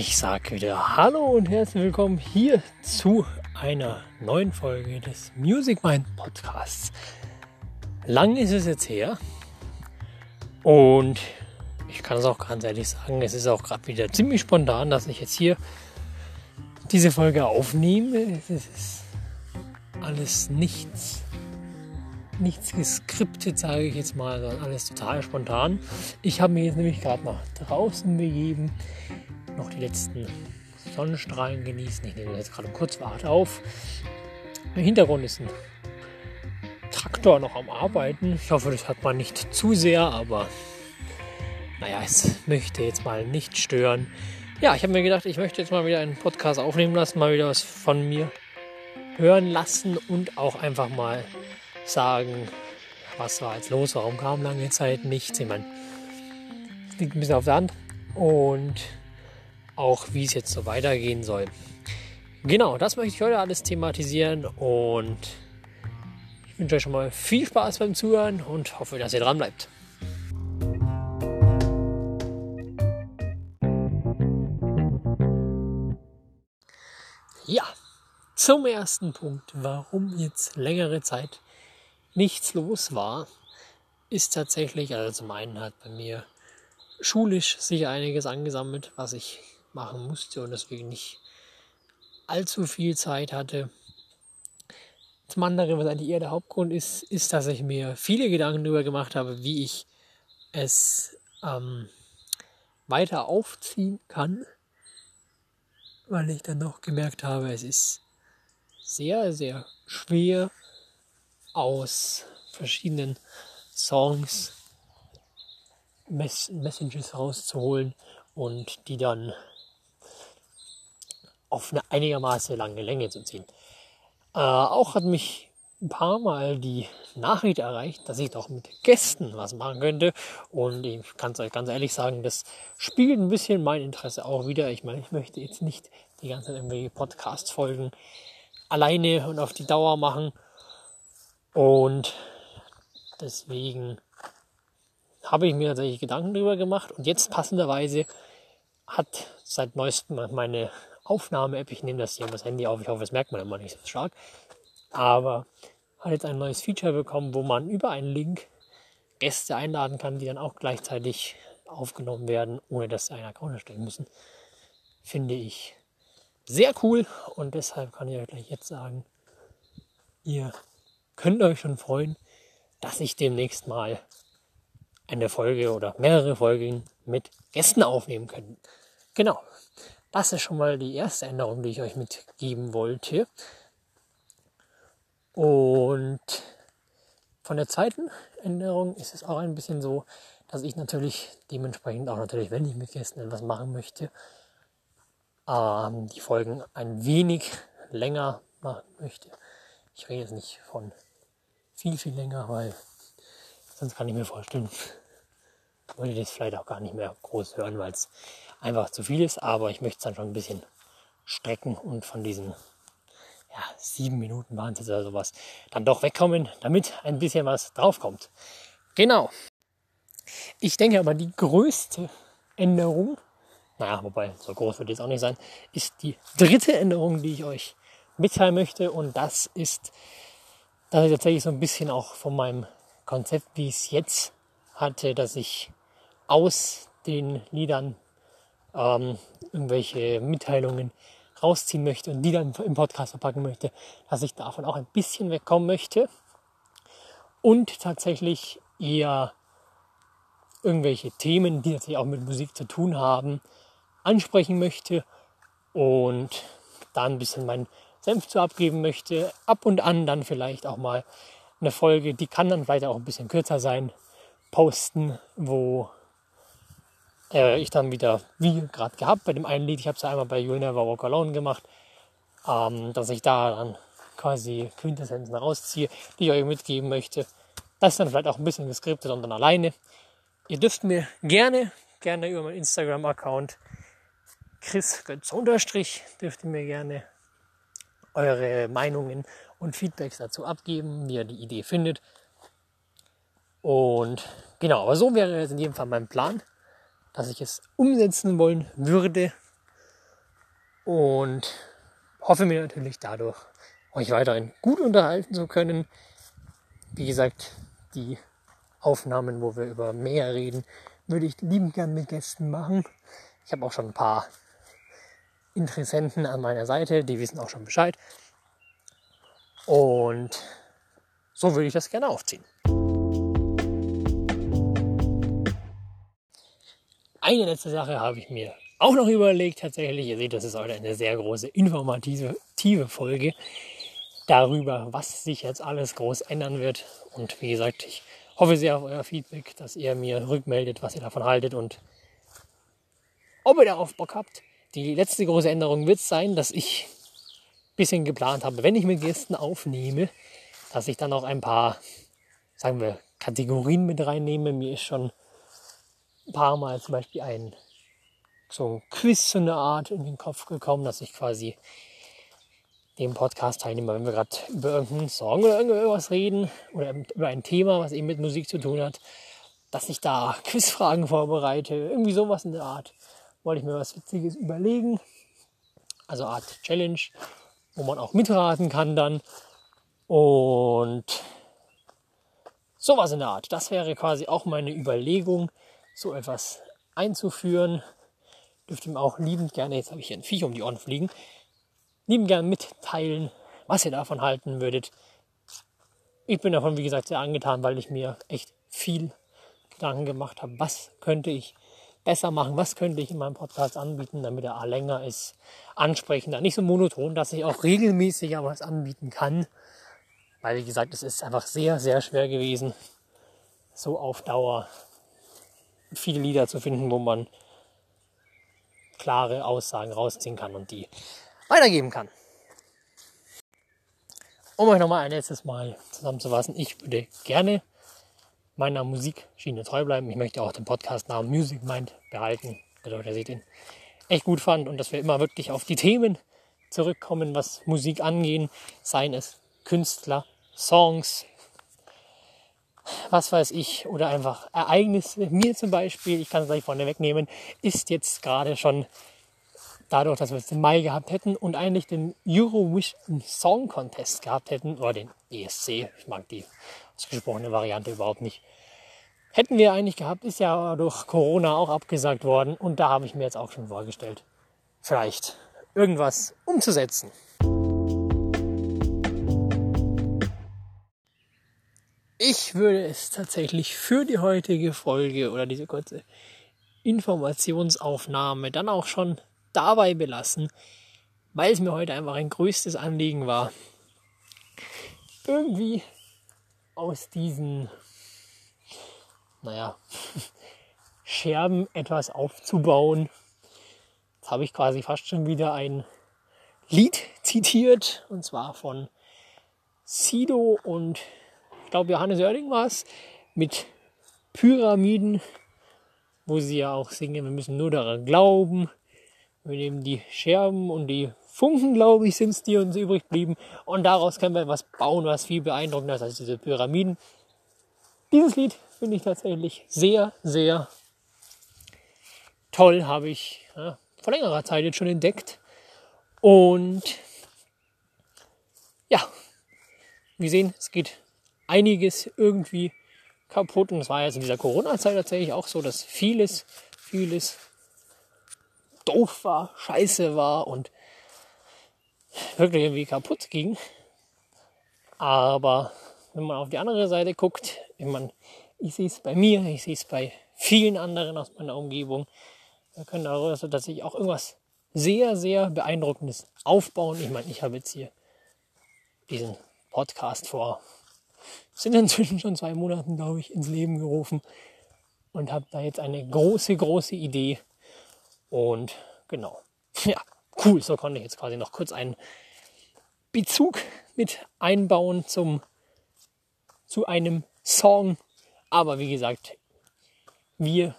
Ich sage wieder Hallo und herzlich willkommen hier zu einer neuen Folge des Music Mind Podcasts. Lang ist es jetzt her und ich kann es auch ganz ehrlich sagen, es ist auch gerade wieder ziemlich spontan, dass ich jetzt hier diese Folge aufnehme. Es ist alles nichts, nichts geskriptet, sage ich jetzt mal, sondern alles total spontan. Ich habe mir jetzt nämlich gerade nach draußen begeben noch die letzten Sonnenstrahlen genießen. Ich nehme jetzt gerade kurz Warte auf. Im Hintergrund ist ein Traktor noch am Arbeiten. Ich hoffe, das hat man nicht zu sehr, aber naja, es möchte jetzt mal nicht stören. Ja, ich habe mir gedacht, ich möchte jetzt mal wieder einen Podcast aufnehmen lassen, mal wieder was von mir hören lassen und auch einfach mal sagen, was war jetzt los, warum kam lange Zeit nichts. Ich meine, es liegt ein bisschen auf der Hand. Und auch wie es jetzt so weitergehen soll. Genau, das möchte ich heute alles thematisieren und ich wünsche euch schon mal viel Spaß beim Zuhören und hoffe, dass ihr dran bleibt. Ja, zum ersten Punkt, warum jetzt längere Zeit nichts los war, ist tatsächlich, also zum einen hat bei mir schulisch sich einiges angesammelt, was ich machen musste und deswegen nicht allzu viel Zeit hatte. Zum anderen, was eigentlich eher der Hauptgrund ist, ist, dass ich mir viele Gedanken darüber gemacht habe, wie ich es ähm, weiter aufziehen kann, weil ich dann noch gemerkt habe, es ist sehr, sehr schwer aus verschiedenen Songs Mess Messages rauszuholen und die dann auf eine einigermaßen lange Länge zu ziehen. Äh, auch hat mich ein paar Mal die Nachricht erreicht, dass ich doch mit Gästen was machen könnte. Und ich kann es euch ganz ehrlich sagen, das spiegelt ein bisschen mein Interesse auch wieder. Ich meine, ich möchte jetzt nicht die ganze Zeit irgendwelche Podcast-Folgen alleine und auf die Dauer machen. Und deswegen habe ich mir tatsächlich Gedanken darüber gemacht. Und jetzt passenderweise hat seit neuestem meine Aufnahme-App. Ich nehme das hier das Handy auf. Ich hoffe, das merkt man immer nicht so stark. Aber hat jetzt ein neues Feature bekommen, wo man über einen Link Gäste einladen kann, die dann auch gleichzeitig aufgenommen werden, ohne dass sie einen Account erstellen müssen. Finde ich sehr cool und deshalb kann ich euch gleich jetzt sagen, ihr könnt euch schon freuen, dass ich demnächst mal eine Folge oder mehrere Folgen mit Gästen aufnehmen kann. Genau, das ist schon mal die erste Änderung, die ich euch mitgeben wollte. Und von der zweiten Änderung ist es auch ein bisschen so, dass ich natürlich dementsprechend auch natürlich, wenn ich mit Gästen etwas machen möchte, ähm, die Folgen ein wenig länger machen möchte. Ich rede jetzt nicht von viel, viel länger, weil sonst kann ich mir vorstellen, würde ich das vielleicht auch gar nicht mehr groß hören, weil es einfach zu viel ist, aber ich möchte es dann schon ein bisschen strecken und von diesen ja, sieben Minuten waren es jetzt oder sowas, dann doch wegkommen, damit ein bisschen was draufkommt. Genau. Ich denke aber, die größte Änderung, naja, wobei so groß wird es auch nicht sein, ist die dritte Änderung, die ich euch mitteilen möchte. Und das ist, dass ich tatsächlich so ein bisschen auch von meinem Konzept, wie ich es jetzt hatte, dass ich aus den Liedern ähm, irgendwelche Mitteilungen rausziehen möchte und die dann im Podcast verpacken möchte, dass ich davon auch ein bisschen wegkommen möchte und tatsächlich eher irgendwelche Themen, die natürlich auch mit Musik zu tun haben, ansprechen möchte und da ein bisschen meinen Senf zu abgeben möchte. Ab und an dann vielleicht auch mal eine Folge, die kann dann vielleicht auch ein bisschen kürzer sein, posten, wo äh, ich dann wieder, wie gerade gehabt, bei dem einen Lied, ich habe es ja einmal bei You Never Walk Alone gemacht, ähm, dass ich da dann quasi Quintessenzen rausziehe, die ich euch mitgeben möchte. Das ist dann vielleicht auch ein bisschen geskriptet und dann alleine. Ihr dürft mir gerne, gerne über meinen Instagram-Account Chris Götz unterstrich, dürft ihr mir gerne eure Meinungen und Feedbacks dazu abgeben, wie ihr die Idee findet. Und genau, aber so wäre jetzt in jedem Fall mein Plan dass ich es umsetzen wollen würde. und hoffe mir natürlich dadurch, euch weiterhin gut unterhalten zu können. Wie gesagt, die Aufnahmen, wo wir über mehr reden, würde ich liebend gern mit Gästen machen. Ich habe auch schon ein paar Interessenten an meiner Seite, die wissen auch schon Bescheid. Und so würde ich das gerne aufziehen. Eine letzte Sache habe ich mir auch noch überlegt tatsächlich. Ihr seht, das ist heute eine sehr große informative Folge darüber, was sich jetzt alles groß ändern wird. Und wie gesagt, ich hoffe sehr auf euer Feedback, dass ihr mir rückmeldet, was ihr davon haltet und ob ihr darauf Bock habt. Die letzte große Änderung wird sein, dass ich ein bisschen geplant habe, wenn ich mit Gästen aufnehme, dass ich dann auch ein paar, sagen wir, Kategorien mit reinnehme. Mir ist schon ein paar Mal zum Beispiel ein so ein Quiz, so eine Art in den Kopf gekommen, dass ich quasi dem Podcast-Teilnehmer, wenn wir gerade über irgendeinen Song oder irgendwas reden oder über ein Thema, was eben mit Musik zu tun hat, dass ich da Quizfragen vorbereite, irgendwie sowas in der Art. Wollte ich mir was Witziges überlegen, also Art Challenge, wo man auch mitraten kann dann und sowas in der Art. Das wäre quasi auch meine Überlegung, so etwas einzuführen. Dürft ihr mir auch liebend gerne, jetzt habe ich hier ein Viech um die Ohren fliegen, lieben gern mitteilen, was ihr davon halten würdet. Ich bin davon, wie gesagt, sehr angetan, weil ich mir echt viel Gedanken gemacht habe, was könnte ich besser machen, was könnte ich in meinem Podcast anbieten, damit er länger ist, ansprechender, nicht so monoton, dass ich auch regelmäßig was anbieten kann. Weil, wie gesagt, es ist einfach sehr, sehr schwer gewesen, so auf Dauer viele Lieder zu finden, wo man klare Aussagen rausziehen kann und die weitergeben kann. Um euch nochmal ein letztes Mal zusammenzufassen, ich würde gerne meiner Musikschiene treu bleiben. Ich möchte auch den Podcast-Namen Music Mind behalten, bedeutet, dass ich den echt gut fand und dass wir immer wirklich auf die Themen zurückkommen, was Musik angehen, seien es Künstler, Songs, was weiß ich, oder einfach Ereignisse. Mir zum Beispiel, ich kann es gleich vorne wegnehmen, ist jetzt gerade schon dadurch, dass wir es im Mai gehabt hätten und eigentlich den Eurovision Song Contest gehabt hätten, oder den ESC, ich mag die ausgesprochene Variante überhaupt nicht, hätten wir eigentlich gehabt, ist ja durch Corona auch abgesagt worden und da habe ich mir jetzt auch schon vorgestellt, vielleicht irgendwas umzusetzen. Ich würde es tatsächlich für die heutige Folge oder diese kurze Informationsaufnahme dann auch schon dabei belassen, weil es mir heute einfach ein größtes Anliegen war, irgendwie aus diesen, naja, Scherben etwas aufzubauen. Jetzt habe ich quasi fast schon wieder ein Lied zitiert, und zwar von Sido und ich glaube Johannes Oerding war es, mit Pyramiden, wo sie ja auch singen, wir müssen nur daran glauben, wir nehmen die Scherben und die Funken, glaube ich, sind es, die uns übrig blieben. Und daraus können wir was bauen, was viel beeindruckender ist als diese Pyramiden. Dieses Lied finde ich tatsächlich sehr, sehr toll. Habe ich ja, vor längerer Zeit jetzt schon entdeckt. Und ja, wir sehen, es geht einiges irgendwie kaputt. Und es war jetzt in dieser Corona-Zeit tatsächlich auch so, dass vieles, vieles doof war, scheiße war und wirklich irgendwie kaputt ging. Aber wenn man auf die andere Seite guckt, wenn man, ich sehe es bei mir, ich sehe es bei vielen anderen aus meiner Umgebung, wir können darüber tatsächlich auch irgendwas sehr, sehr beeindruckendes aufbauen. Ich meine, ich habe jetzt hier diesen Podcast vor, sind inzwischen schon zwei Monaten, glaube ich, ins Leben gerufen und habe da jetzt eine große, große Idee und genau. Ja, cool. So konnte ich jetzt quasi noch kurz einen Bezug mit einbauen zum, zu einem Song. Aber wie gesagt, wir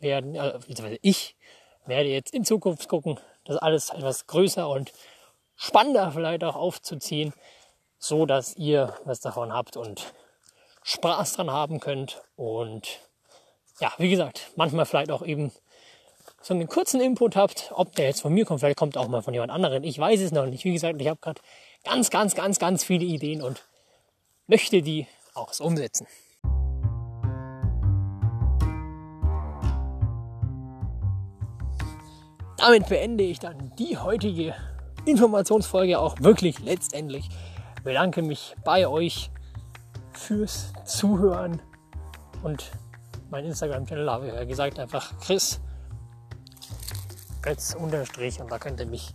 werden, also ich werde jetzt in Zukunft gucken, das alles etwas größer und spannender vielleicht auch aufzuziehen, so dass ihr was davon habt und Spaß dran haben könnt und ja, wie gesagt, manchmal vielleicht auch eben so einen kurzen Input habt, ob der jetzt von mir kommt, vielleicht kommt auch mal von jemand anderen. Ich weiß es noch nicht. Wie gesagt, ich habe gerade ganz, ganz, ganz, ganz viele Ideen und möchte die auch so umsetzen. Damit beende ich dann die heutige Informationsfolge auch wirklich letztendlich. Bedanke mich bei euch fürs Zuhören. Und mein Instagram-Channel habe ich ja gesagt, einfach Chris. Götz unterstrich. Und da könnt ihr mich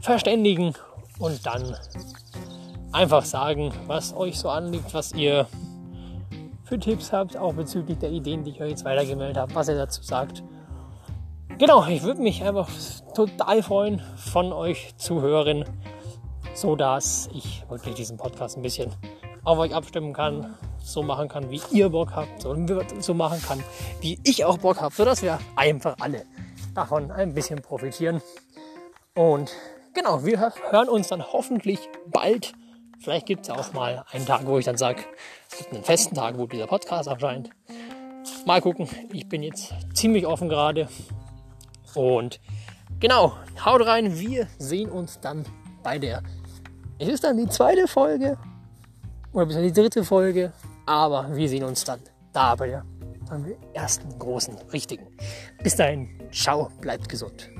verständigen und dann einfach sagen, was euch so anliegt, was ihr für Tipps habt, auch bezüglich der Ideen, die ich euch jetzt weitergemeldet habe, was ihr dazu sagt. Genau, ich würde mich einfach total freuen, von euch zu hören, so dass ich wirklich diesen Podcast ein bisschen auf euch abstimmen kann, so machen kann, wie ihr Bock habt, so, so machen kann, wie ich auch Bock habe, sodass wir einfach alle davon ein bisschen profitieren. Und genau, wir hören uns dann hoffentlich bald. Vielleicht gibt es auch mal einen Tag, wo ich dann sage, es gibt einen festen Tag, wo dieser Podcast erscheint. Mal gucken, ich bin jetzt ziemlich offen gerade. Und genau, haut rein, wir sehen uns dann bei der. Es ist dann die zweite Folge oder bis die dritte Folge, aber wir sehen uns dann da bei der ersten großen richtigen. Bis dahin, ciao, bleibt gesund.